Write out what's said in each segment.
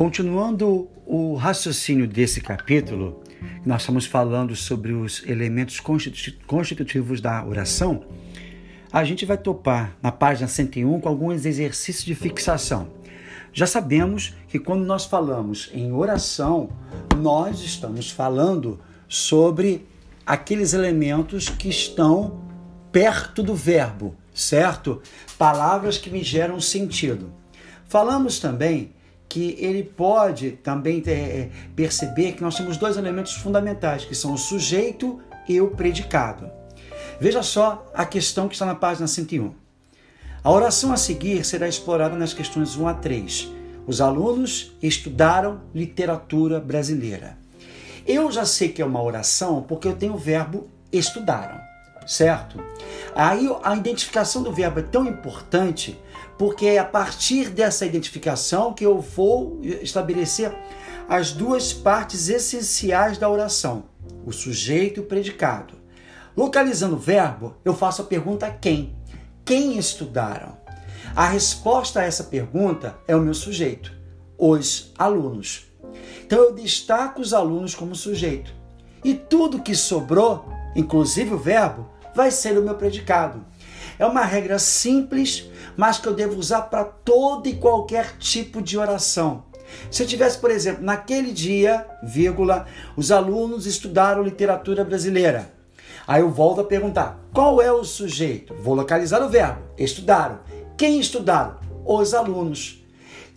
Continuando o raciocínio desse capítulo, nós estamos falando sobre os elementos constitutivos da oração. A gente vai topar na página 101 com alguns exercícios de fixação. Já sabemos que quando nós falamos em oração, nós estamos falando sobre aqueles elementos que estão perto do verbo, certo? Palavras que me geram sentido. Falamos também que ele pode também ter, é, perceber que nós temos dois elementos fundamentais, que são o sujeito e o predicado. Veja só a questão que está na página 101. A oração a seguir será explorada nas questões 1 a 3. Os alunos estudaram literatura brasileira. Eu já sei que é uma oração porque eu tenho o verbo estudaram, certo? Aí a identificação do verbo é tão importante porque é a partir dessa identificação que eu vou estabelecer as duas partes essenciais da oração, o sujeito e o predicado. Localizando o verbo, eu faço a pergunta quem? Quem estudaram? A resposta a essa pergunta é o meu sujeito, os alunos. Então eu destaco os alunos como sujeito. E tudo que sobrou, inclusive o verbo, vai ser o meu predicado. É uma regra simples, mas que eu devo usar para todo e qualquer tipo de oração. Se eu tivesse, por exemplo, naquele dia, vírgula, os alunos estudaram literatura brasileira. Aí eu volto a perguntar: qual é o sujeito? Vou localizar o verbo. Estudaram. Quem estudaram? Os alunos.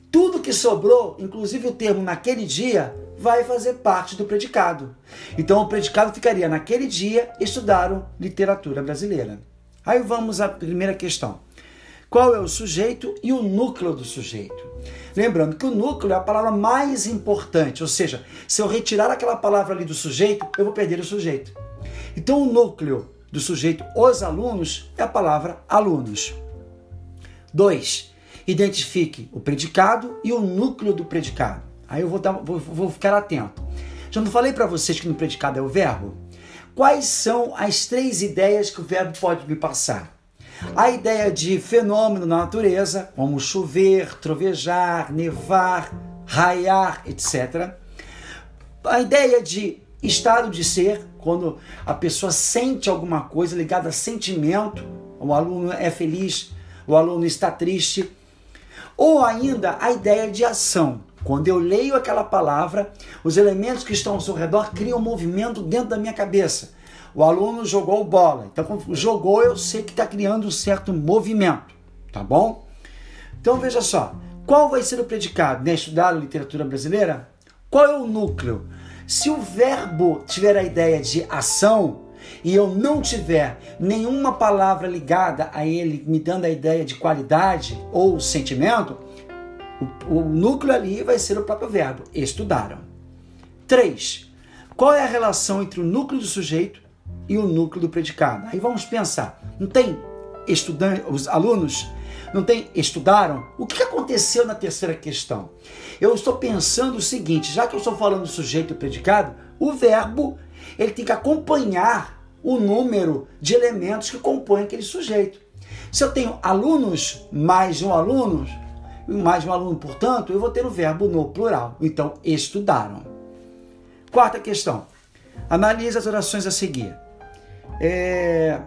Tudo que sobrou, inclusive o termo naquele dia, vai fazer parte do predicado. Então o predicado ficaria naquele dia estudaram literatura brasileira. Aí vamos à primeira questão. Qual é o sujeito e o núcleo do sujeito? Lembrando que o núcleo é a palavra mais importante, ou seja, se eu retirar aquela palavra ali do sujeito, eu vou perder o sujeito. Então o núcleo do sujeito, os alunos, é a palavra alunos. 2. Identifique o predicado e o núcleo do predicado. Aí eu vou, dar, vou, vou ficar atento. Já não falei para vocês que no predicado é o verbo? Quais são as três ideias que o verbo pode me passar? A ideia de fenômeno na natureza, como chover, trovejar, nevar, raiar, etc. A ideia de estado de ser, quando a pessoa sente alguma coisa ligada a sentimento, o aluno é feliz, o aluno está triste. Ou ainda a ideia de ação, quando eu leio aquela palavra, os elementos que estão ao seu redor criam um movimento dentro da minha cabeça. O aluno jogou bola. Então, quando jogou, eu sei que está criando um certo movimento. Tá bom? Então, veja só. Qual vai ser o predicado? Né? Estudar literatura brasileira? Qual é o núcleo? Se o verbo tiver a ideia de ação e eu não tiver nenhuma palavra ligada a ele, me dando a ideia de qualidade ou sentimento, o, o núcleo ali vai ser o próprio verbo, estudaram. 3. Qual é a relação entre o núcleo do sujeito e o núcleo do predicado? Aí vamos pensar. Não tem estudantes, os alunos não tem estudaram? O que aconteceu na terceira questão? Eu estou pensando o seguinte, já que eu estou falando do sujeito e predicado, o verbo ele tem que acompanhar o número de elementos que compõem aquele sujeito. Se eu tenho alunos mais um aluno, mais um aluno, portanto, eu vou ter o verbo no plural. Então, estudaram. Quarta questão. Analise as orações a seguir. É...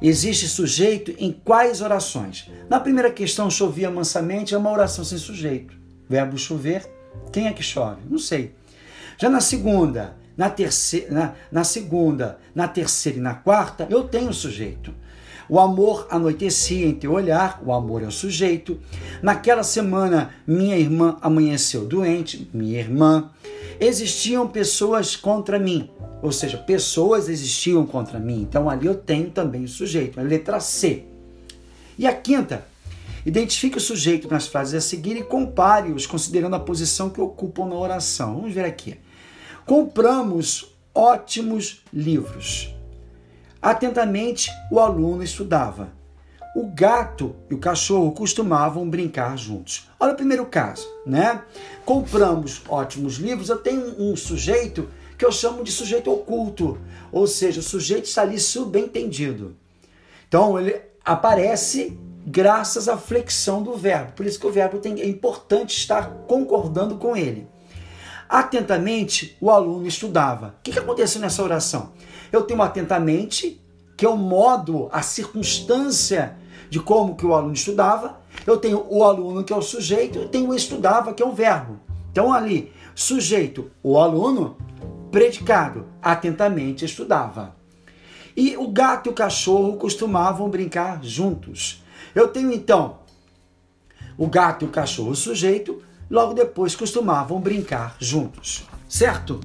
Existe sujeito em quais orações? Na primeira questão, chovia mansamente, é uma oração sem sujeito. Verbo chover, quem é que chove? Não sei. Já na segunda, na terceira, na, na segunda, na terceira e na quarta, eu tenho sujeito. O amor anoitecia em teu olhar, o amor é o sujeito. Naquela semana, minha irmã amanheceu doente, minha irmã. Existiam pessoas contra mim, ou seja, pessoas existiam contra mim. Então ali eu tenho também o sujeito, a letra C. E a quinta, identifique o sujeito nas frases a seguir e compare-os considerando a posição que ocupam na oração. Vamos ver aqui. Compramos ótimos livros. Atentamente o aluno estudava. O gato e o cachorro costumavam brincar juntos. Olha o primeiro caso, né? Compramos ótimos livros. Eu tenho um sujeito que eu chamo de sujeito oculto, ou seja, o sujeito está ali subentendido. Então ele aparece graças à flexão do verbo. Por isso que o verbo tem, é importante estar concordando com ele. Atentamente, o aluno estudava. O que, que aconteceu nessa oração? Eu tenho atentamente, que é o modo, a circunstância de como que o aluno estudava. Eu tenho o aluno, que é o sujeito, eu tenho o estudava, que é o verbo. Então, ali, sujeito, o aluno, predicado, atentamente estudava. E o gato e o cachorro costumavam brincar juntos. Eu tenho então o gato e o cachorro, o sujeito, logo depois costumavam brincar juntos, certo?